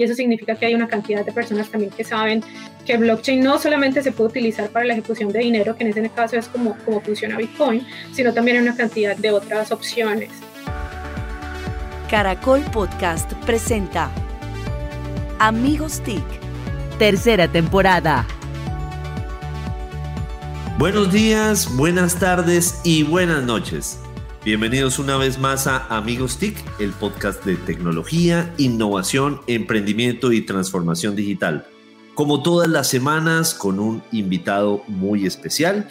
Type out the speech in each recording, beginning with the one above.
y eso significa que hay una cantidad de personas también que saben que blockchain no solamente se puede utilizar para la ejecución de dinero, que en ese caso es como, como funciona Bitcoin, sino también hay una cantidad de otras opciones. Caracol Podcast presenta Amigos TIC, tercera temporada. Buenos días, buenas tardes y buenas noches. Bienvenidos una vez más a Amigos TIC, el podcast de tecnología, innovación, emprendimiento y transformación digital. Como todas las semanas, con un invitado muy especial.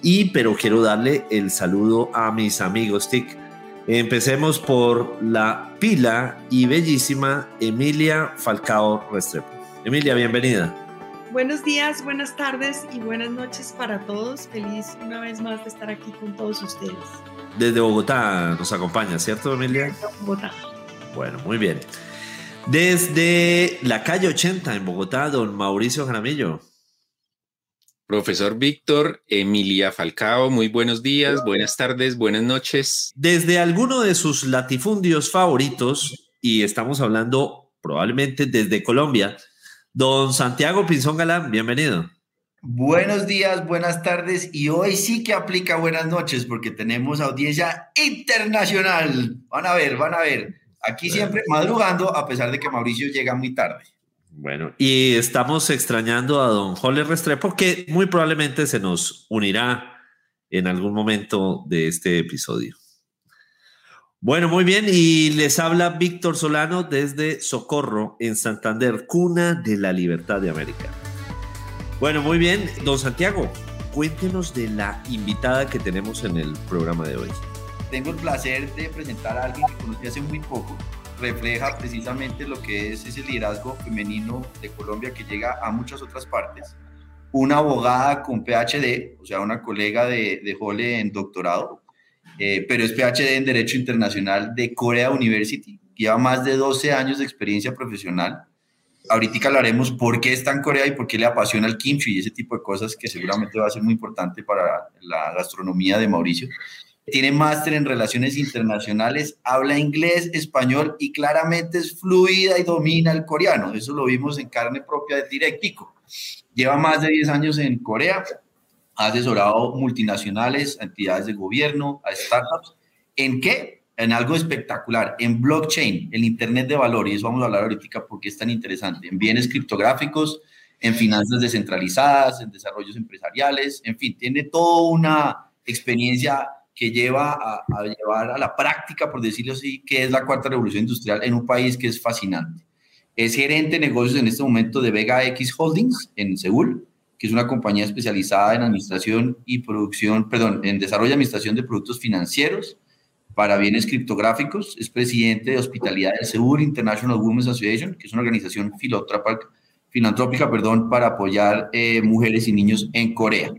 Y pero quiero darle el saludo a mis amigos TIC. Empecemos por la pila y bellísima Emilia Falcao Restrepo. Emilia, bienvenida. Buenos días, buenas tardes y buenas noches para todos. Feliz una vez más de estar aquí con todos ustedes. Desde Bogotá nos acompaña, ¿cierto, Emilia? Desde Bogotá. Bueno, muy bien. Desde la calle 80 en Bogotá, don Mauricio Jaramillo. Profesor Víctor, Emilia Falcao, muy buenos días, buenas tardes, buenas noches. Desde alguno de sus latifundios favoritos, y estamos hablando probablemente desde Colombia, don Santiago Pinzón Galán, bienvenido. Buenos días, buenas tardes y hoy sí que aplica buenas noches porque tenemos audiencia internacional. Van a ver, van a ver. Aquí siempre madrugando a pesar de que Mauricio llega muy tarde. Bueno, y estamos extrañando a don Joler Restrepo, que muy probablemente se nos unirá en algún momento de este episodio. Bueno, muy bien, y les habla Víctor Solano desde Socorro, en Santander, cuna de la libertad de América. Bueno, muy bien, don Santiago, cuéntenos de la invitada que tenemos en el programa de hoy. Tengo el placer de presentar a alguien que conocí hace muy poco, refleja precisamente lo que es ese liderazgo femenino de Colombia que llega a muchas otras partes. Una abogada con PhD, o sea, una colega de, de en doctorado, eh, pero es PhD en Derecho Internacional de Korea University. Lleva más de 12 años de experiencia profesional. Ahorita hablaremos por qué está en Corea y por qué le apasiona el kimchi y ese tipo de cosas que seguramente va a ser muy importante para la gastronomía de Mauricio. Tiene máster en relaciones internacionales, habla inglés, español y claramente es fluida y domina el coreano. Eso lo vimos en carne propia de Directico. Lleva más de 10 años en Corea, ha asesorado multinacionales, entidades de gobierno, a startups. ¿En qué? En algo espectacular, en blockchain, el Internet de valor, y eso vamos a hablar ahorita porque es tan interesante, en bienes criptográficos, en finanzas descentralizadas, en desarrollos empresariales, en fin, tiene toda una experiencia que lleva a, llevar a la práctica, por decirlo así, que es la cuarta revolución industrial en un país que es fascinante. Es gerente de negocios en este momento de Vega X Holdings en Seúl, que es una compañía especializada en administración y producción, perdón, en desarrollo y administración de productos financieros para bienes criptográficos. Es presidente de hospitalidad de Seúl International Women's Association, que es una organización filantrópica perdón, para apoyar eh, mujeres y niños en Corea.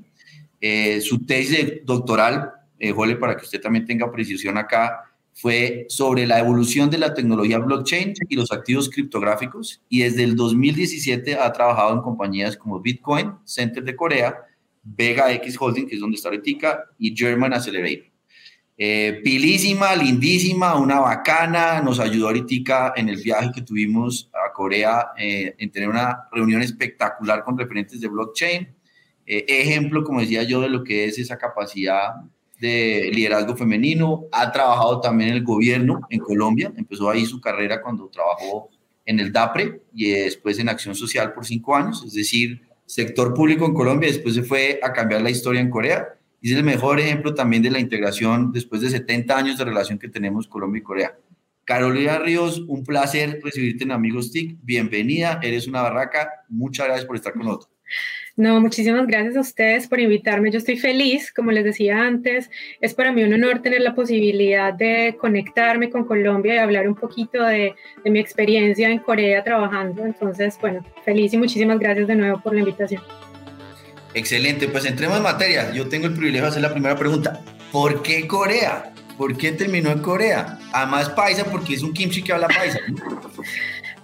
Eh, su tesis doctoral eh, Jole, para que usted también tenga precisión acá, fue sobre la evolución de la tecnología blockchain y los activos criptográficos y desde el 2017 ha trabajado en compañías como Bitcoin, Center de Corea, Vega X Holding, que es donde está ahorita, y German Accelerator. Eh, pilísima, lindísima, una bacana, nos ayudó ahorita en el viaje que tuvimos a Corea eh, en tener una reunión espectacular con referentes de blockchain. Eh, ejemplo, como decía yo, de lo que es esa capacidad de liderazgo femenino, ha trabajado también en el gobierno en Colombia, empezó ahí su carrera cuando trabajó en el DAPRE y después en Acción Social por cinco años, es decir, sector público en Colombia, después se fue a cambiar la historia en Corea y es el mejor ejemplo también de la integración después de 70 años de relación que tenemos Colombia y Corea. Carolina Ríos, un placer recibirte en Amigos TIC, bienvenida, eres una barraca, muchas gracias por estar con nosotros. No, muchísimas gracias a ustedes por invitarme. Yo estoy feliz, como les decía antes, es para mí un honor tener la posibilidad de conectarme con Colombia y hablar un poquito de, mi experiencia en Corea trabajando. Entonces, bueno, feliz y muchísimas gracias de nuevo por la invitación. Excelente, pues entremos en materia. Yo tengo el privilegio de hacer la primera pregunta. ¿Por qué Corea? ¿Por qué terminó en Corea? Además paisa, porque es un kimchi que habla paisa.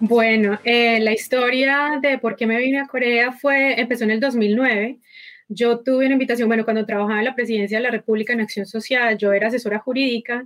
Bueno, eh, la historia de por qué me vine a Corea fue, empezó en el 2009. Yo tuve una invitación, bueno, cuando trabajaba en la presidencia de la República en Acción Social, yo era asesora jurídica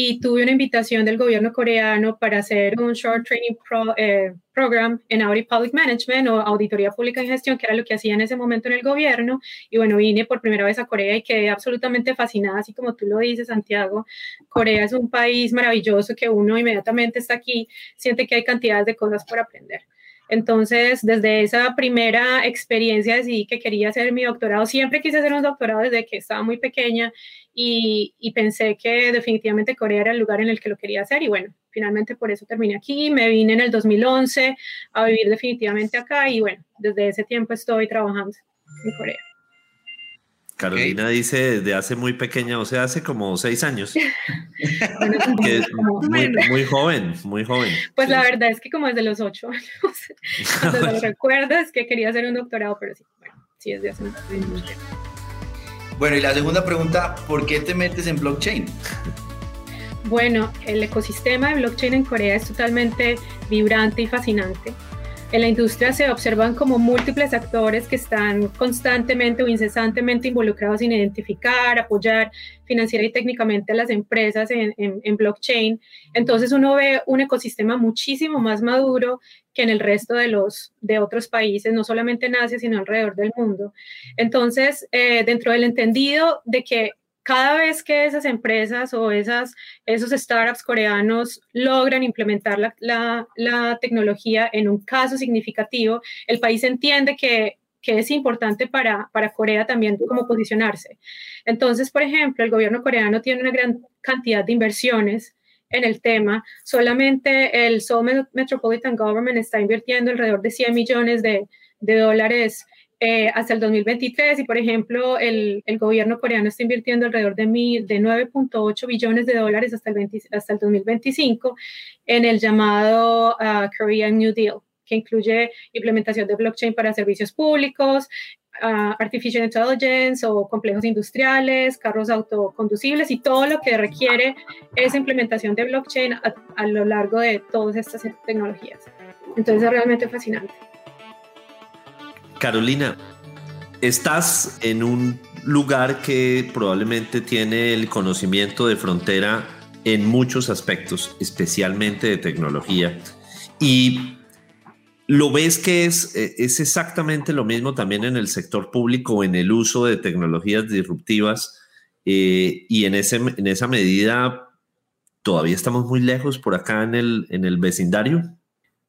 y tuve una invitación del gobierno coreano para hacer un short training eh, program en Audit Public Management o auditoría pública en gestión, que era lo que hacía en ese momento en el gobierno. Y bueno, vine por primera vez a Corea y quedé absolutamente fascinada, así como tú lo dices, Santiago. Corea es un país maravilloso que uno inmediatamente está aquí, siente que hay cantidades de cosas por aprender. Entonces, desde esa primera experiencia decidí que quería hacer mi doctorado. Siempre quise hacer un doctorado desde que estaba muy pequeña y, pensé que definitivamente Corea era el lugar en el que lo quería hacer. Y bueno, finalmente por eso terminé aquí. Me vine en el 2011 a vivir definitivamente acá y bueno, desde ese tiempo estoy trabajando en Corea. Carolina dice desde hace muy pequeña, o sea, hace como seis años. muy, joven, muy joven. Pues la verdad es que como desde los ocho años, cuando lo recuerdo es que quería hacer un doctorado, pero sí, bueno, sí, desde hace mucho tiempo. Bueno, y la segunda pregunta, ¿por qué te metes en blockchain? Bueno, el ecosistema de blockchain en Corea es totalmente vibrante y fascinante. En la industria se observan como múltiples actores que están constantemente o incesantemente involucrados en identificar, apoyar financiera y técnicamente a las empresas en, blockchain. Entonces uno ve un ecosistema muchísimo más maduro que en el resto de los de otros países, no solamente en Asia, sino alrededor del mundo. Entonces, eh, dentro del entendido de que cada vez que esas empresas o esas, esos startups coreanos logran implementar la, la, tecnología en un caso significativo, el país entiende que, que es importante para, para, Corea también cómo posicionarse. Entonces, por ejemplo, el gobierno coreano tiene una gran cantidad de inversiones en el tema. Solamente el Seoul Metropolitan Government está invirtiendo alrededor de 100 millones de, de dólares eh, hasta el 2023 y, por ejemplo, el, el, gobierno coreano está invirtiendo alrededor de, de 9.8 billones de dólares hasta el, hasta el 2025 en el llamado uh, Korean New Deal, que incluye implementación de blockchain para servicios públicos, uh, artificial intelligence o complejos industriales, carros autoconducibles y todo lo que requiere esa implementación de blockchain a, a lo largo de todas estas tecnologías. Entonces es realmente fascinante. Carolina, estás en un lugar que probablemente tiene el conocimiento de frontera en muchos aspectos, especialmente de tecnología. Y lo ves que es, eh, es exactamente lo mismo también en el sector público, en el uso de tecnologías disruptivas. Eh, y en, ese, en esa medida, ¿todavía estamos muy lejos por acá en el, en el vecindario?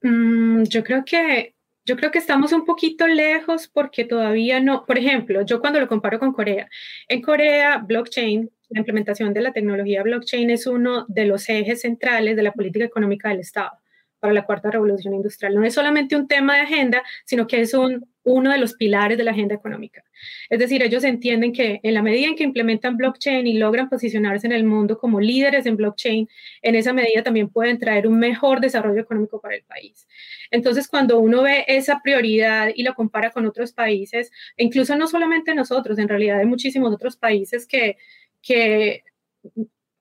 Mm, yo creo que yo creo que estamos un poquito lejos porque todavía no, por ejemplo, yo cuando lo comparo con Corea, en Corea blockchain, la implementación de la tecnología blockchain es uno de los ejes centrales de la política económica del Estado para la cuarta revolución industrial. No es solamente un tema de agenda, sino que es un, uno de los pilares de la agenda económica. Es decir, ellos entienden que en la medida en que implementan blockchain y logran posicionarse en el mundo como líderes en blockchain, en esa medida también pueden traer un mejor desarrollo económico para el país. Entonces, cuando uno ve esa prioridad y lo compara con otros países, e incluso no solamente nosotros, en realidad hay muchísimos otros países que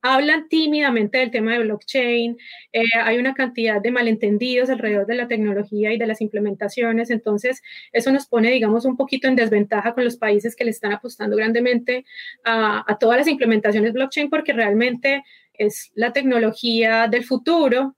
hablan tímidamente del tema de blockchain, eh, hay una cantidad de malentendidos alrededor de la tecnología y de las implementaciones, entonces eso nos pone, digamos, un poquito en desventaja con los países que le están apostando grandemente a, a todas las implementaciones blockchain porque realmente es la tecnología del futuro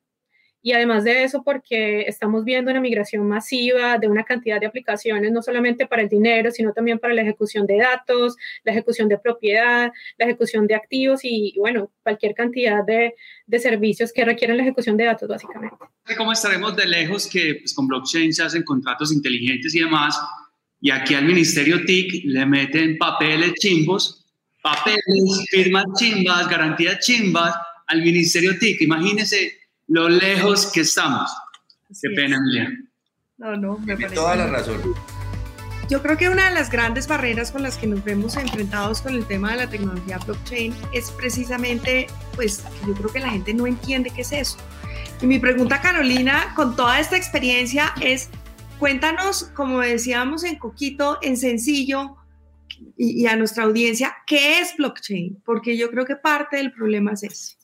y además de eso, porque estamos viendo una migración masiva de una cantidad de aplicaciones, no solamente para el dinero, sino también para la ejecución de datos, la ejecución de propiedad, la ejecución de activos y, bueno, cualquier cantidad de, de, servicios que requieren la ejecución de datos, básicamente. ¿Cómo estaremos de lejos que pues, con blockchain se hacen contratos inteligentes y demás? Y aquí al Ministerio TIC le meten papeles chimbos, papeles, firmas chimbas, garantías chimbas al Ministerio TIC. Imagínense lo lejos que estamos. Qué pena, Emilia. No, no, me parece. Toda la razón. Yo creo que una de las grandes barreras con las que nos vemos enfrentados con el tema de la tecnología blockchain es precisamente, pues, yo creo que la gente no entiende qué es eso. Y mi pregunta, Carolina, con toda esta experiencia es, cuéntanos, como decíamos en Coquito, en sencillo, y, y a nuestra audiencia, ¿qué es blockchain? Porque yo creo que parte del problema es ese.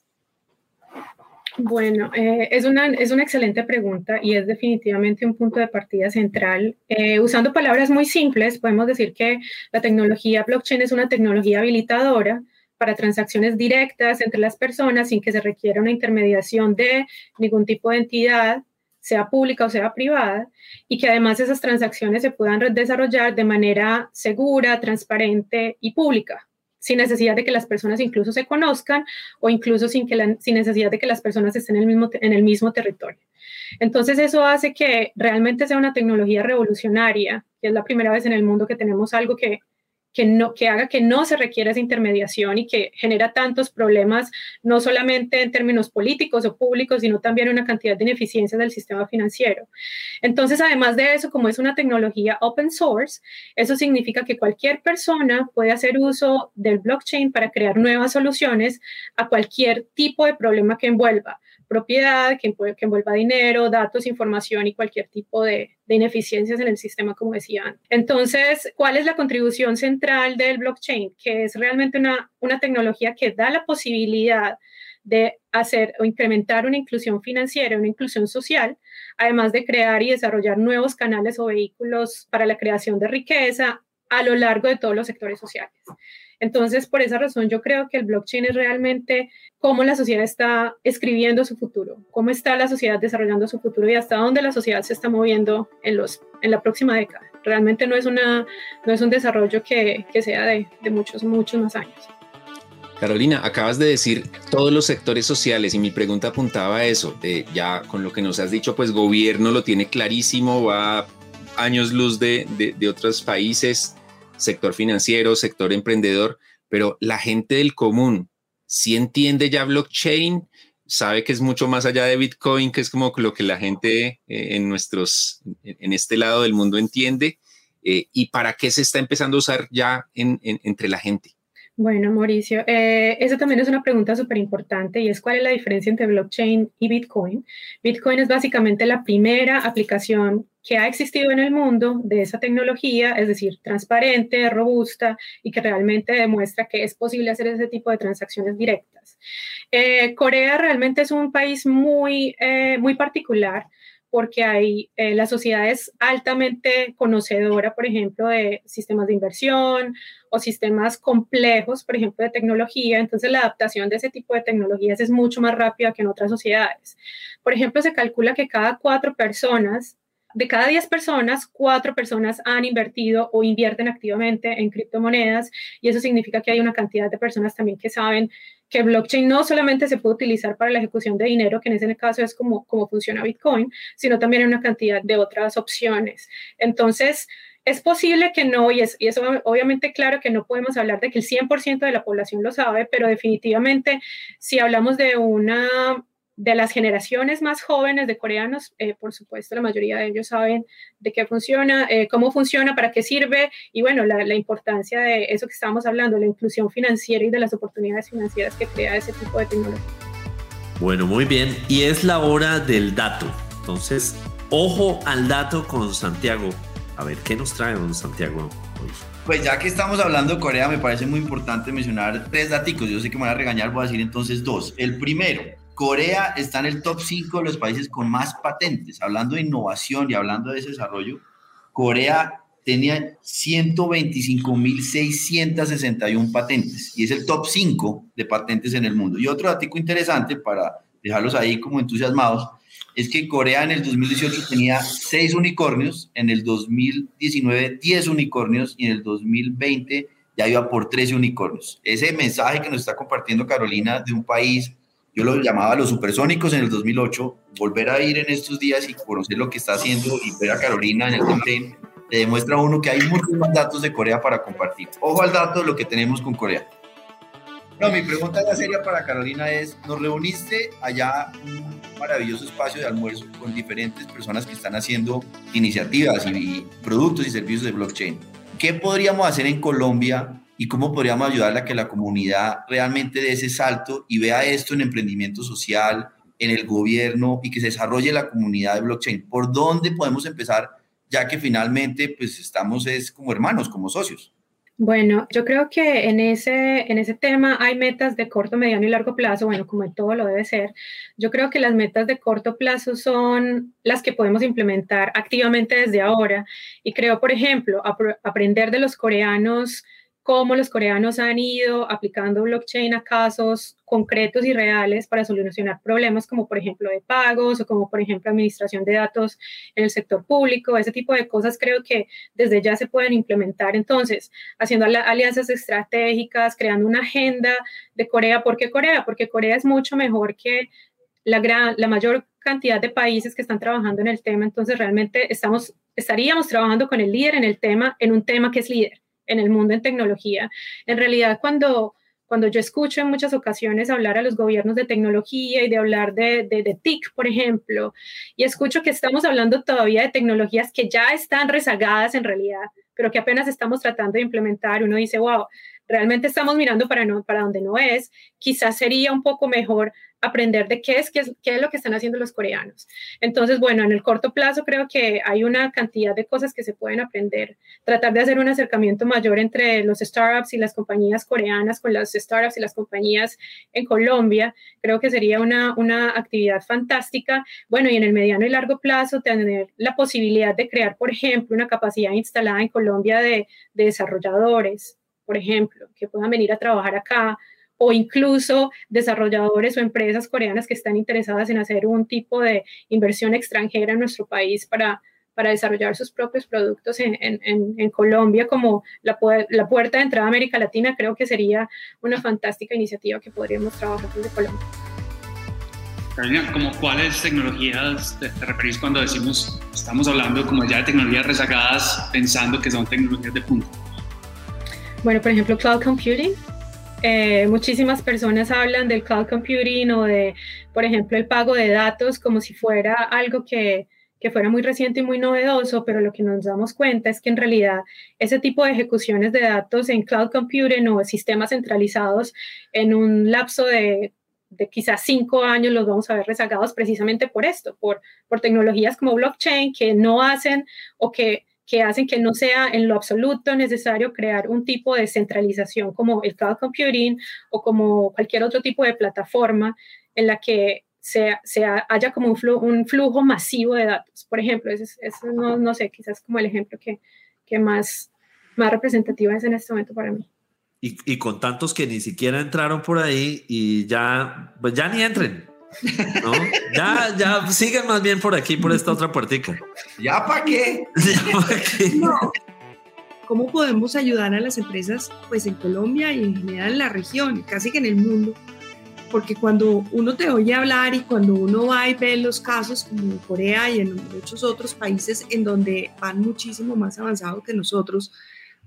Bueno, eh, es, una, es una excelente pregunta y es definitivamente un punto de partida central. Eh, usando palabras muy simples, podemos decir que la tecnología blockchain es una tecnología habilitadora para transacciones directas entre las personas sin que se requiera una intermediación de ningún tipo de entidad, sea pública o sea privada, y que además esas transacciones se puedan desarrollar de manera segura, transparente y pública sin necesidad de que las personas incluso se conozcan o incluso sin, que sin necesidad de que las personas estén en el, mismo, en el mismo territorio. Entonces eso hace que realmente sea una tecnología revolucionaria, que es la primera vez en el mundo que tenemos algo que que, no, que haga que no se requiera esa intermediación y que genera tantos problemas, no solamente en términos políticos o públicos, sino también una cantidad de ineficiencias del sistema financiero. Entonces, además de eso, como es una tecnología open source, eso significa que cualquier persona puede hacer uso del blockchain para crear nuevas soluciones a cualquier tipo de problema que envuelva propiedad, que, que envuelva dinero, datos, información y cualquier tipo de, de ineficiencias en el sistema, como decía Entonces, ¿cuál es la contribución central del blockchain? Que es realmente una, una tecnología que da la posibilidad de hacer o incrementar una inclusión financiera, una inclusión social, además de crear y desarrollar nuevos canales o vehículos para la creación de riqueza a lo largo de todos los sectores sociales. Entonces, por esa razón, yo creo que el blockchain es realmente cómo la sociedad está escribiendo su futuro, cómo está la sociedad desarrollando su futuro y hasta dónde la sociedad se está moviendo en, los, en la próxima década. Realmente no es, una, no es un desarrollo que, que sea de, de muchos, muchos más años. Carolina, acabas de decir todos los sectores sociales y mi pregunta apuntaba a eso. ya con lo que nos has dicho, pues gobierno lo tiene clarísimo, va años luz de, de otros países sector financiero, sector emprendedor, pero la gente del común sí entiende ya blockchain, sabe que es mucho más allá de Bitcoin, que es como lo que la gente eh, en nuestros, en este lado del mundo entiende, eh, y para qué se está empezando a usar ya entre la gente. Bueno, Mauricio, eh, esa también es una pregunta súper importante y es cuál es la diferencia entre blockchain y Bitcoin. Bitcoin es básicamente la primera aplicación que ha existido en el mundo de esa tecnología, es decir, transparente, robusta y que realmente demuestra que es posible hacer ese tipo de transacciones directas. Eh, Corea realmente es un país muy, eh, muy particular porque hay, eh, la sociedad es altamente conocedora, por ejemplo, de sistemas de inversión o sistemas complejos, por ejemplo, de tecnología. Entonces, la adaptación de ese tipo de tecnologías es mucho más rápida que en otras sociedades. Por ejemplo, se calcula que cada cuatro personas de cada 10 personas, cuatro personas han invertido o invierten activamente en criptomonedas y eso significa que hay una cantidad de personas también que saben que blockchain no solamente se puede utilizar para la ejecución de dinero, que en ese caso es como, como funciona Bitcoin, sino también en una cantidad de otras opciones. Entonces, es posible que no, y, es, y eso obviamente claro que no podemos hablar de que el 100% de la población lo sabe, pero definitivamente si hablamos de una de las generaciones más jóvenes de coreanos, eh, por supuesto, la mayoría de ellos saben de qué funciona, eh, cómo funciona, para qué sirve y bueno, la, la, importancia de eso que estábamos hablando, la inclusión financiera y de las oportunidades financieras que crea ese tipo de tecnología. Bueno, muy bien. Y es la hora del dato. Entonces, ojo al dato con Santiago. A ver, ¿qué nos trae don Santiago hoy? Pues ya que estamos hablando de Corea, me parece muy importante mencionar tres datos. Yo sé que me van a regañar, voy a decir entonces dos. El primero, Corea está en el top 5 de los países con más patentes. Hablando de innovación y hablando de desarrollo, Corea tenía 125.661 patentes y es el top 5 de patentes en el mundo. Y otro dato interesante para dejarlos ahí como entusiasmados es que Corea en el 2018 tenía 6 unicornios, en el 2019 10 unicornios y en el 2020 ya iba por 13 unicornios. Ese mensaje que nos está compartiendo Carolina de un país yo lo llamaba los supersónicos en el 2008, volver a ir en estos días y conocer lo que está haciendo y ver a Carolina en el campaign, le demuestra a uno que hay muchos más datos de Corea para compartir. Ojo al dato de lo que tenemos con Corea. No, mi pregunta ya seria para Carolina es, nos reuniste allá un maravilloso espacio de almuerzo con diferentes personas que están haciendo iniciativas y productos y servicios de blockchain. ¿Qué podríamos hacer en Colombia y cómo podríamos ayudarle a que la comunidad realmente dé ese salto y vea esto en emprendimiento social, en el gobierno y que se desarrolle la comunidad de blockchain. ¿Por dónde podemos empezar? Ya que finalmente pues estamos es como hermanos, como socios. Bueno, yo creo que en ese, en ese tema hay metas de corto, mediano y largo plazo, bueno, como en todo lo debe ser. Yo creo que las metas de corto plazo son las que podemos implementar activamente desde ahora. Y creo, por ejemplo, aprender de los coreanos cómo los coreanos han ido aplicando blockchain a casos concretos y reales para solucionar problemas como por ejemplo de pagos o como por ejemplo administración de datos en el sector público. Ese tipo de cosas creo que desde ya se pueden implementar. Entonces, haciendo alianzas estratégicas, creando una agenda de Corea. ¿Por qué Corea? Porque Corea es mucho mejor que la, gran, la mayor cantidad de países que están trabajando en el tema. Entonces, realmente estamos, estaríamos trabajando con el líder en el tema, en un tema que es líder en el mundo en tecnología. En realidad, cuando, cuando yo escucho en muchas ocasiones hablar a los gobiernos de tecnología y de hablar de, de, TIC, por ejemplo, y escucho que estamos hablando todavía de tecnologías que ya están rezagadas en realidad, pero que apenas estamos tratando de implementar, uno dice, wow, realmente estamos mirando para, no, para donde no es, quizás sería un poco mejor aprender de qué es, qué es, qué es lo que están haciendo los coreanos. Entonces, bueno, en el corto plazo creo que hay una cantidad de cosas que se pueden aprender. Tratar de hacer un acercamiento mayor entre los startups y las compañías coreanas con las startups y las compañías en Colombia, creo que sería una, una actividad fantástica. Bueno, y en el mediano y largo plazo tener la posibilidad de crear, por ejemplo, una capacidad instalada en Colombia de, de desarrolladores, por ejemplo, que puedan venir a trabajar acá o incluso desarrolladores o empresas coreanas que están interesadas en hacer un tipo de inversión extranjera en nuestro país para, para desarrollar sus propios productos en, en, en Colombia como la, puerta de entrada a América Latina, creo que sería una fantástica iniciativa que podríamos trabajar desde Colombia. ¿como cuáles tecnologías te, te, referís cuando decimos, estamos hablando como ya de tecnologías rezagadas, pensando que son tecnologías de punta? Bueno, por ejemplo, cloud computing, eh, muchísimas personas hablan del cloud computing o de, por ejemplo, el pago de datos como si fuera algo que, que fuera muy reciente y muy novedoso, pero lo que nos damos cuenta es que en realidad ese tipo de ejecuciones de datos en cloud computing o sistemas centralizados en un lapso de, de quizás cinco años los vamos a ver rezagados precisamente por esto, por, por tecnologías como blockchain que no hacen o que que hacen que no sea en lo absoluto necesario crear un tipo de centralización como el cloud computing o como cualquier otro tipo de plataforma en la que se, haya como un flujo, un flujo, masivo de datos. Por ejemplo, eso, no, no, sé, quizás como el ejemplo que, que más, más representativo es en este momento para mí. Y, y, con tantos que ni siquiera entraron por ahí y ya, pues ya ni entren. ¿No? Ya, ya, sigan más bien por aquí, por esta otra puertica. ¿Ya para qué? ¿Cómo podemos ayudar a las empresas, pues en Colombia y en general en la región, casi que en el mundo? Porque cuando uno te oye hablar y cuando uno va y ve los casos como en Corea y en muchos otros países en donde van muchísimo más avanzados que nosotros,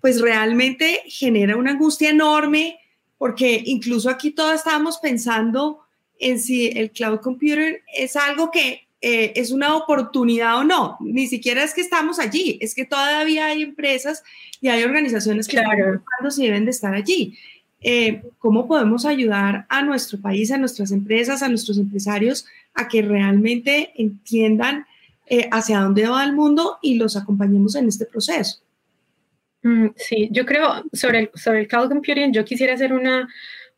pues realmente genera una angustia enorme porque incluso aquí todos estábamos pensando en si el cloud computing es algo que eh, es una oportunidad o no. Ni siquiera es que estamos allí, es que todavía hay empresas y hay organizaciones que claro. están deben de estar allí. Eh, ¿Cómo podemos ayudar a nuestro país, a nuestras empresas, a nuestros empresarios a que realmente entiendan eh, hacia dónde va el mundo y los acompañemos en este proceso? Mm, sí, yo creo sobre el, sobre el cloud computing, yo quisiera hacer una,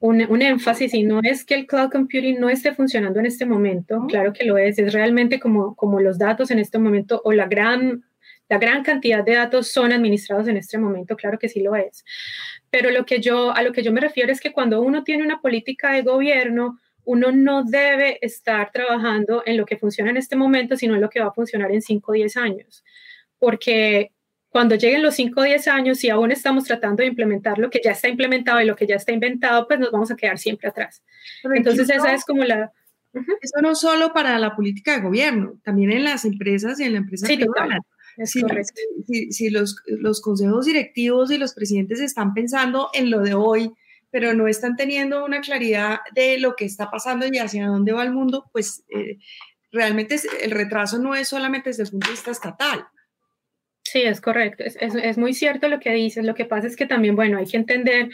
un, énfasis y no es que el cloud computing no esté funcionando en este momento, claro que lo es, es realmente como, como los datos en este momento o la gran, la gran cantidad de datos son administrados en este momento, claro que sí lo es. Pero lo que yo, a lo que yo me refiero es que cuando uno tiene una política de gobierno, uno no debe estar trabajando en lo que funciona en este momento, sino en lo que va a funcionar en 5 o 10 años. Porque cuando lleguen los 5 o 10 años y aún estamos tratando de implementar lo que ya está implementado y lo que ya está inventado, pues nos vamos a quedar siempre atrás. Entonces esa es como la... Eso no solo para la política de gobierno, también en las empresas y en la empresa sí, privada. Si, si, si, los, los consejos directivos y los presidentes están pensando en lo de hoy, pero no están teniendo una claridad de lo que está pasando y hacia dónde va el mundo, pues eh, realmente el retraso no es solamente desde el punto de vista estatal, Sí, es correcto. Es, es, es, muy cierto lo que dices. Lo que pasa es que también, bueno, hay que entender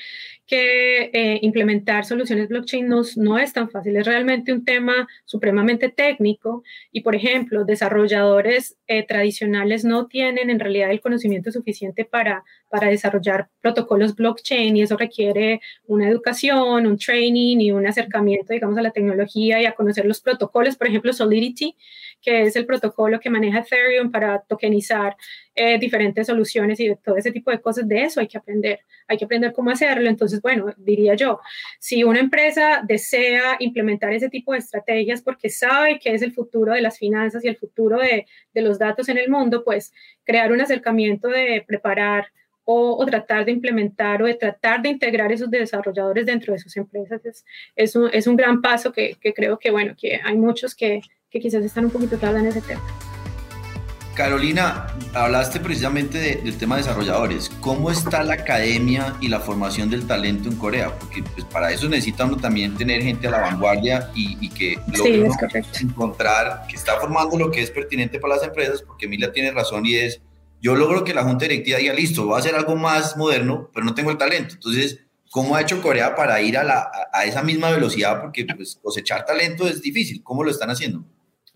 que eh, implementar soluciones blockchain no, es tan fácil. Es realmente un tema supremamente técnico y, por ejemplo, desarrolladores eh, tradicionales no tienen en realidad el conocimiento suficiente para, para desarrollar protocolos blockchain y eso requiere una educación, un training y un acercamiento, digamos, a la tecnología y a conocer los protocolos. Por ejemplo, Solidity, que es el protocolo que maneja Ethereum para tokenizar eh, diferentes soluciones y todo ese tipo de cosas. De eso hay que aprender, hay que aprender cómo hacerlo. Entonces, bueno, diría yo, si una empresa desea implementar ese tipo de estrategias porque sabe que es el futuro de las finanzas y el futuro de, de los datos en el mundo, pues crear un acercamiento de preparar o, tratar de implementar o de tratar de integrar esos desarrolladores dentro de sus empresas es, es, un, es un, gran paso que, que, creo que, bueno, que hay muchos que, que quizás están un poquito tarde en ese tema. Carolina, hablaste precisamente del tema de desarrolladores. ¿Cómo está la academia y la formación del talento en Corea? Porque pues, para eso necesita también tener gente a la vanguardia y, que logre encontrar, que está formando lo que es pertinente para las empresas, porque Emilia tiene razón y es, yo logro que la junta directiva diga, listo, voy a hacer algo más moderno, pero no tengo el talento. Entonces, ¿cómo ha hecho Corea para ir a, la, a esa misma velocidad? Porque pues, cosechar talento es difícil. ¿Cómo lo están haciendo?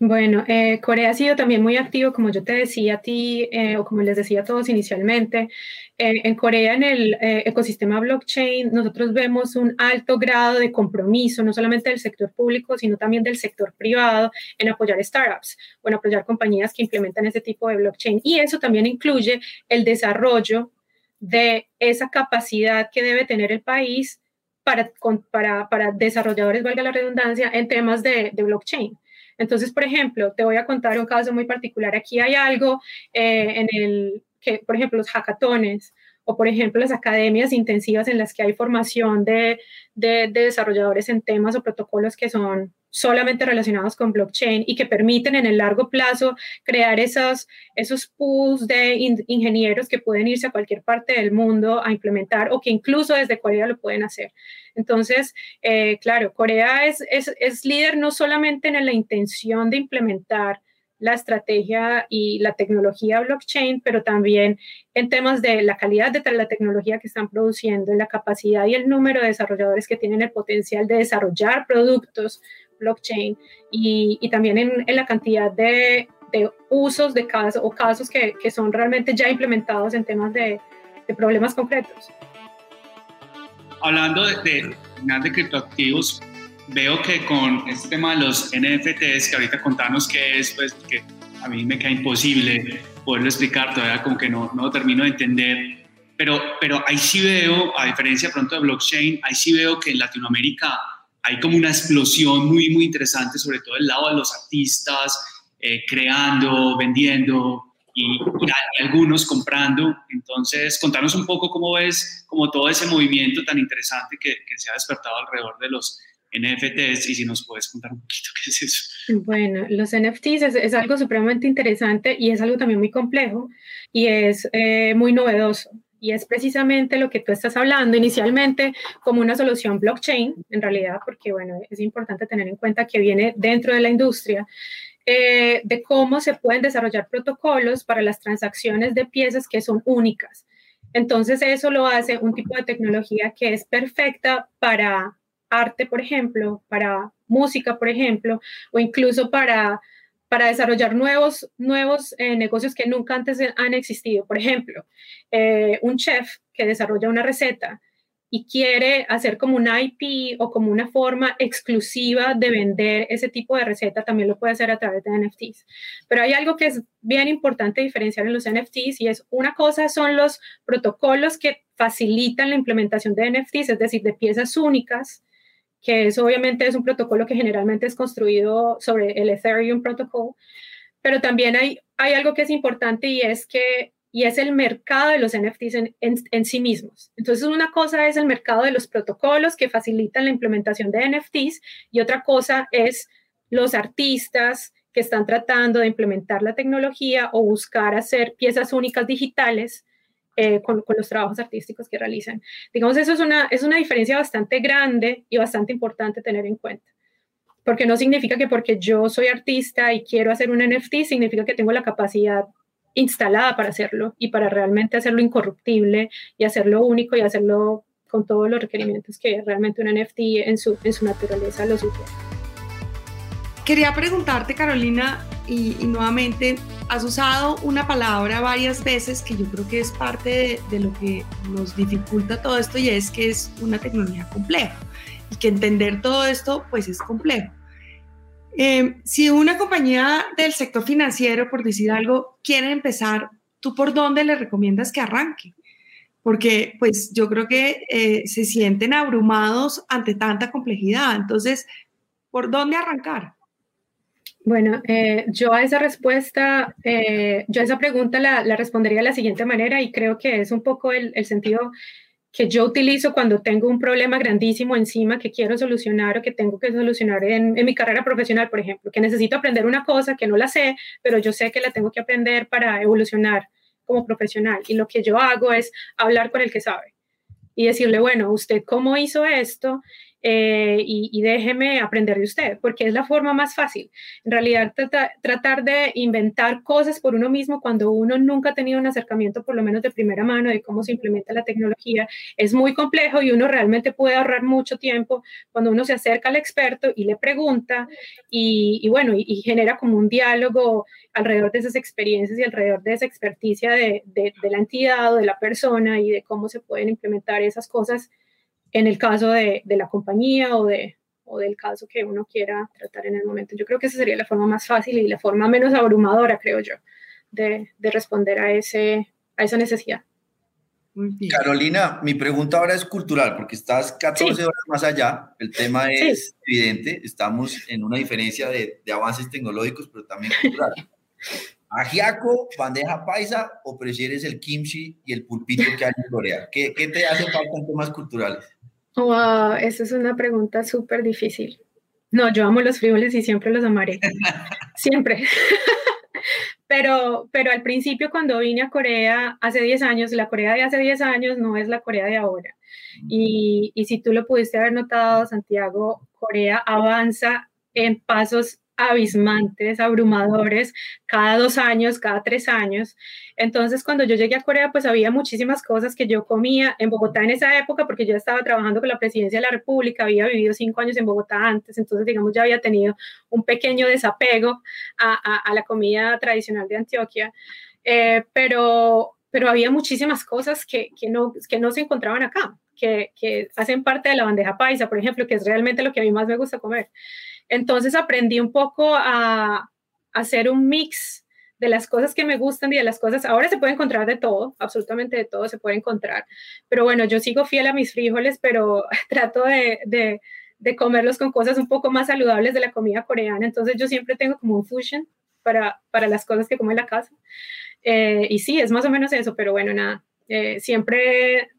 Bueno, eh, Corea ha sido también muy activo, como yo te decía a ti, eh, o como les decía a todos inicialmente. Eh, en Corea, en el ecosistema blockchain, nosotros vemos un alto grado de compromiso, no solamente del sector público, sino también del sector privado, en apoyar startups o en apoyar compañías que implementan ese tipo de blockchain. Y eso también incluye el desarrollo de esa capacidad que debe tener el país para, para, para desarrolladores, valga la redundancia, en temas de blockchain. Entonces, por ejemplo, te voy a contar un caso muy particular. Aquí hay algo eh, en el que, por ejemplo, los hackatones o, por ejemplo, las academias intensivas en las que hay formación de, de, desarrolladores en temas o protocolos que son solamente relacionados con blockchain y que permiten en el largo plazo crear esos, esos pools de ingenieros que pueden irse a cualquier parte del mundo a implementar o que incluso desde Corea lo pueden hacer. Entonces, eh, claro, Corea es, es, es líder no solamente en la intención de implementar la estrategia y la tecnología blockchain, pero también en temas de la calidad de la tecnología que están produciendo, en la capacidad y el número de desarrolladores que tienen el potencial de desarrollar productos blockchain y, y también en, en, la cantidad de, de usos de casos o casos que, que, son realmente ya implementados en temas de, de problemas concretos. Hablando de, de, de criptoactivos, veo que con este tema de los NFTs, que ahorita contanos qué es, pues que a mí me queda imposible poderlo explicar, todavía como que no, no termino de entender, pero, pero ahí sí veo, a diferencia pronto de blockchain, ahí sí veo que en Latinoamérica hay como una explosión muy, muy interesante, sobre todo el lado de los artistas, eh, creando, vendiendo y, y, algunos comprando. Entonces, contanos un poco cómo ves como todo ese movimiento tan interesante que, que se ha despertado alrededor de los NFTs y si nos puedes contar un poquito qué es eso. Bueno, los NFTs es, es algo supremamente interesante y es algo también muy complejo y es eh, muy novedoso. Y es precisamente lo que tú estás hablando inicialmente como una solución blockchain, en realidad, porque bueno, es importante tener en cuenta que viene dentro de la industria, eh, de cómo se pueden desarrollar protocolos para las transacciones de piezas que son únicas. Entonces, eso lo hace un tipo de tecnología que es perfecta para arte, por ejemplo, para música, por ejemplo, o incluso para, para desarrollar nuevos, nuevos eh, negocios que nunca antes han existido. Por ejemplo, eh, un chef que desarrolla una receta y quiere hacer como un IP o como una forma exclusiva de vender ese tipo de receta, también lo puede hacer a través de NFTs. Pero hay algo que es bien importante diferenciar en los NFTs y es una cosa son los protocolos que facilitan la implementación de NFTs, es decir, de piezas únicas, que eso obviamente es un protocolo que generalmente es construido sobre el Ethereum Protocol, pero también hay, hay algo que es importante y es que y es el mercado de los NFTs en, en, sí mismos. Entonces, una cosa es el mercado de los protocolos que facilitan la implementación de NFTs y otra cosa es los artistas que están tratando de implementar la tecnología o buscar hacer piezas únicas digitales eh, con, los trabajos artísticos que realizan. Digamos, eso es una, es una diferencia bastante grande y bastante importante tener en cuenta. Porque no significa que porque yo soy artista y quiero hacer un NFT, significa que tengo la capacidad instalada para hacerlo y para realmente hacerlo incorruptible y hacerlo único y hacerlo con todos los requerimientos que realmente un NFT en su, en su naturaleza lo sugiere. Quería preguntarte, Carolina, y, nuevamente, has usado una palabra varias veces que yo creo que es parte de, lo que nos dificulta todo esto y es que es una tecnología compleja y que entender todo esto pues es complejo. Eh, si una compañía del sector financiero, por decir algo, quiere empezar ¿tú por dónde le recomiendas que arranque? Porque pues yo creo que eh, se sienten abrumados ante tanta complejidad. Entonces, ¿por dónde arrancar? Bueno, eh, yo a esa respuesta, eh, yo a esa pregunta la, respondería de la siguiente manera y creo que es un poco el, sentido que yo utilizo cuando tengo un problema grandísimo encima que quiero solucionar o que tengo que solucionar en, en, mi carrera profesional, por ejemplo, que necesito aprender una cosa que no la sé, pero yo sé que la tengo que aprender para evolucionar como profesional. Y lo que yo hago es hablar con el que sabe y decirle, bueno, ¿usted cómo hizo esto? Eh, y, déjeme aprender de usted, porque es la forma más fácil. En realidad, tratar de inventar cosas por uno mismo cuando uno nunca ha tenido un acercamiento, por lo menos de primera mano, de cómo se implementa la tecnología, es muy complejo y uno realmente puede ahorrar mucho tiempo cuando uno se acerca al experto y le pregunta y, bueno, y, genera como un diálogo alrededor de esas experiencias y alrededor de esa experticia de, de la entidad o de la persona y de cómo se pueden implementar esas cosas en el caso de, de la compañía o, de, o del caso que uno quiera tratar en el momento. Yo creo que esa sería la forma más fácil y la forma menos abrumadora, creo yo, de, de responder a, ese, a esa necesidad. Carolina, mi pregunta ahora es cultural, porque estás 14 horas más allá, el tema es evidente, estamos en una diferencia de, de avances tecnológicos, pero también cultural. ¿Ajiaco, bandeja paisa o prefieres el kimchi y el pulpito que hay en Corea? ¿Qué, qué te hace falta en temas culturales? Wow, esa es una pregunta súper difícil. No, yo amo los frijoles y siempre los amaré. siempre. pero, pero al principio cuando vine a Corea hace 10 años, la Corea de hace 10 años no es la Corea de ahora. Y, y si tú lo pudiste haber notado, Santiago, Corea avanza en pasos abismantes, abrumadores, cada dos años, cada tres años. Entonces, cuando yo llegué a Corea, pues había muchísimas cosas que yo comía en Bogotá en esa época, porque yo estaba trabajando con la presidencia de la República, había vivido cinco años en Bogotá antes, entonces, digamos, ya había tenido un pequeño desapego a, la comida tradicional de Antioquia, eh, pero, pero había muchísimas cosas que, no, que no se encontraban acá. Que, que hacen parte de la bandeja paisa, por ejemplo, que es realmente lo que a mí más me gusta comer. Entonces aprendí un poco a, hacer un mix de las cosas que me gustan y de las cosas, ahora se puede encontrar de todo, absolutamente de todo se puede encontrar, pero bueno, yo sigo fiel a mis frijoles, pero trato de, comerlos con cosas un poco más saludables de la comida coreana, entonces yo siempre tengo como un fusion para, las cosas que como en la casa. Eh, y sí, es más o menos eso, pero bueno, nada, eh, siempre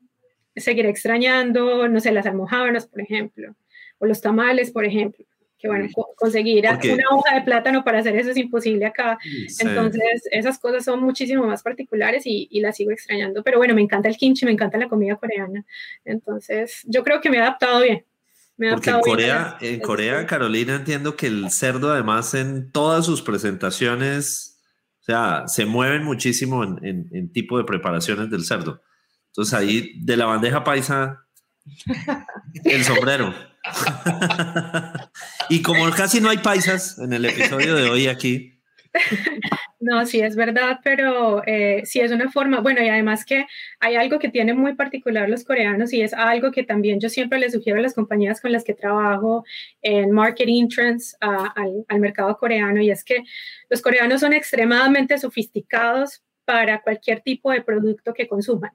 seguiré extrañando, no sé, las almohábanas, por ejemplo, o los tamales, por ejemplo que bueno, conseguir una hoja de plátano para hacer eso es imposible acá. Entonces, esas cosas son muchísimo más particulares y, y, las sigo extrañando. Pero bueno, me encanta el kimchi, me encanta la comida coreana. Entonces, yo creo que me he adaptado bien. Me Porque en Corea, en Corea, Carolina, entiendo que el cerdo, además, en todas sus presentaciones, o sea, se mueven muchísimo en, en, en tipo de preparaciones del cerdo. Entonces, ahí de la bandeja paisa, el sombrero. Y como casi no hay paisas en el episodio de hoy aquí. No, sí es verdad, pero eh, sí es una forma, bueno, y además que hay algo que tienen muy particular los coreanos y es algo que también yo siempre les sugiero a las compañías con las que trabajo en marketing trends al, al mercado coreano y es que los coreanos son extremadamente sofisticados para cualquier tipo de producto que consuman.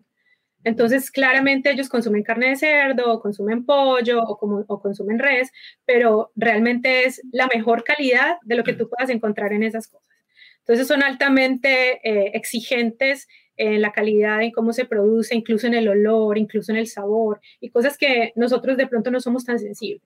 Entonces, claramente ellos consumen carne de cerdo, o consumen pollo o, consumen res, pero realmente es la mejor calidad de lo que tú puedas encontrar en esas cosas. Entonces, son altamente eh, exigentes en la calidad, en cómo se produce, incluso en el olor, incluso en el sabor, y cosas que nosotros de pronto no somos tan sensibles.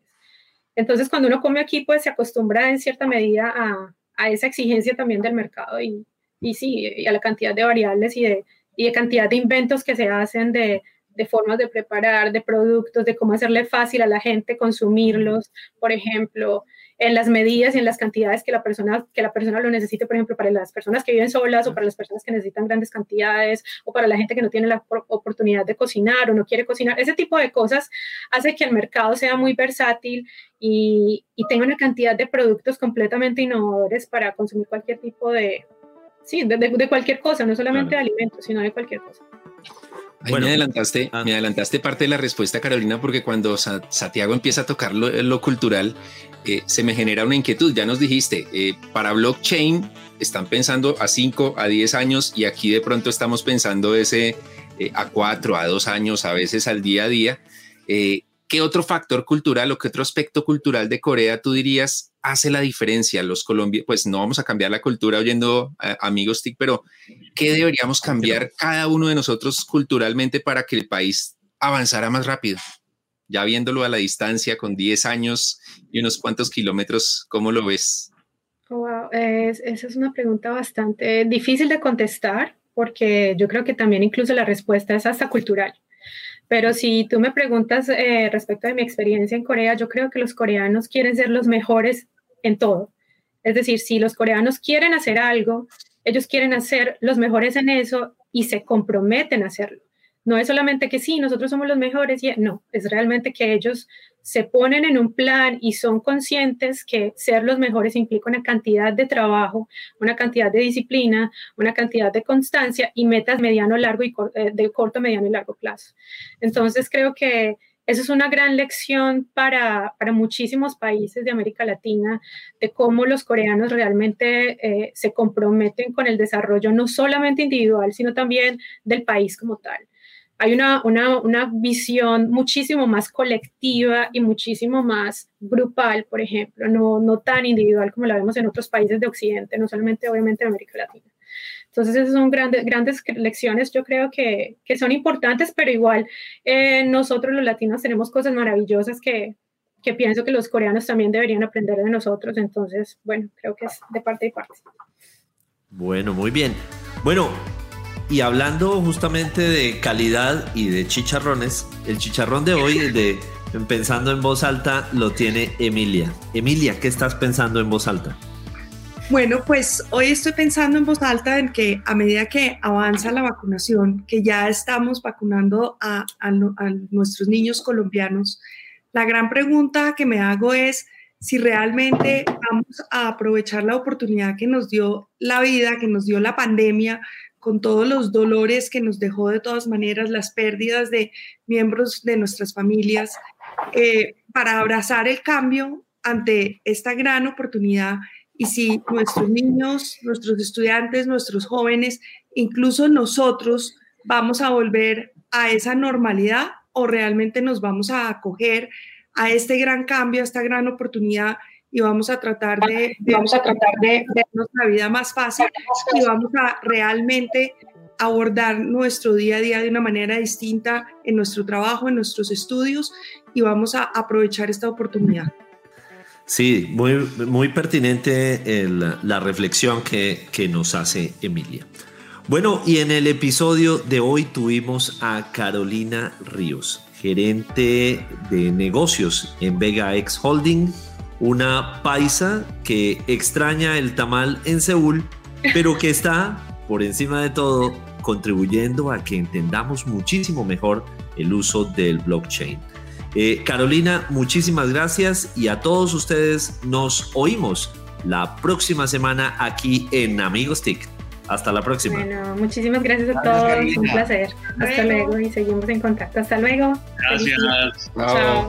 Entonces, cuando uno come aquí, pues se acostumbra en cierta medida a, a esa exigencia también del mercado y, y sí, y a la cantidad de variables y de y de cantidad de inventos que se hacen de, de formas de preparar, de productos, de cómo hacerle fácil a la gente consumirlos, por ejemplo, en las medidas y en las cantidades que la persona que la persona lo necesite, por ejemplo, para las personas que viven solas o para las personas que necesitan grandes cantidades o para la gente que no tiene la oportunidad de cocinar o no quiere cocinar. Ese tipo de cosas hace que el mercado sea muy versátil y, y tenga una cantidad de productos completamente innovadores para consumir cualquier tipo de, sí, de, cualquier cosa, no solamente de alimentos, sino de cualquier cosa. Ahí me, adelantaste, ah. me adelantaste parte de la respuesta, Carolina, porque cuando Santiago empieza a tocar lo, cultural, eh, se me genera una inquietud. Ya nos dijiste, eh, para blockchain están pensando a 5, a 10 años y aquí de pronto estamos pensando ese eh, a 4, a 2 años, a veces al día a día. ¿Qué otro factor cultural o qué otro aspecto cultural de Corea tú dirías hace la diferencia? Los colombianos, pues no vamos a cambiar la cultura oyendo amigos TIC, pero ¿qué deberíamos cambiar cada uno de nosotros culturalmente para que el país avanzara más rápido? Ya viéndolo a la distancia con 10 años y unos cuantos kilómetros, ¿cómo lo ves? Wow, esa es una pregunta bastante difícil de contestar porque yo creo que también incluso la respuesta es hasta cultural. Pero si tú me preguntas eh, respecto de mi experiencia en Corea, yo creo que los coreanos quieren ser los mejores en todo. Es decir, si los coreanos quieren hacer algo, ellos quieren hacer los mejores en eso y se comprometen a hacerlo. No es solamente que sí, nosotros somos los mejores, y, no, es realmente que ellos se ponen en un plan y son conscientes que ser los mejores implica una cantidad de trabajo, una cantidad de disciplina, una cantidad de constancia y metas eh, de corto, mediano y largo plazo. Entonces creo que eso es una gran lección para, para muchísimos países de América Latina, de cómo los coreanos realmente eh, se comprometen con el desarrollo no solamente individual, sino también del país como tal hay una, una, una, visión muchísimo más colectiva y muchísimo más grupal, por ejemplo, no, no tan individual como la vemos en otros países de Occidente, no solamente obviamente en América Latina. Entonces, esas son grandes, grandes lecciones, yo creo que, que son importantes, pero igual eh, nosotros los latinos tenemos cosas maravillosas que, que pienso que los coreanos también deberían aprender de nosotros. Entonces, bueno, creo que es de parte y parte. Bueno, muy bien. Bueno, y hablando justamente de calidad y de chicharrones, el chicharrón de hoy, de Pensando en voz alta, lo tiene Emilia. Emilia, ¿qué estás pensando en voz alta? Bueno, pues hoy estoy pensando en voz alta en que a medida que avanza la vacunación, que ya estamos vacunando a, a nuestros niños colombianos, la gran pregunta que me hago es si realmente vamos a aprovechar la oportunidad que nos dio la vida, que nos dio la pandemia, con todos los dolores que nos dejó de todas maneras, las pérdidas de miembros de nuestras familias, eh, para abrazar el cambio ante esta gran oportunidad. Y si nuestros niños, nuestros estudiantes, nuestros jóvenes, incluso nosotros vamos a volver a esa normalidad o realmente nos vamos a acoger a este gran cambio, a esta gran oportunidad y vamos a tratar de, vamos a tratar de ver nuestra vida más fácil y vamos a realmente abordar nuestro día a día de una manera distinta en nuestro trabajo, en nuestros estudios y vamos a aprovechar esta oportunidad. Sí, muy, muy pertinente la reflexión que, que nos hace Emilia. Bueno, y en el episodio de hoy tuvimos a Carolina Ríos, gerente de negocios en Vega X Holding, una paisa que extraña el tamal en Seúl, pero que está, por encima de todo, contribuyendo a que entendamos muchísimo mejor el uso del blockchain. Eh, Carolina, muchísimas gracias y a todos ustedes nos oímos la próxima semana aquí en Amigos TIC. Hasta la próxima. Bueno, muchísimas gracias a todos. Un placer. Hasta luego. y seguimos en contacto. Hasta luego. Gracias. Chao.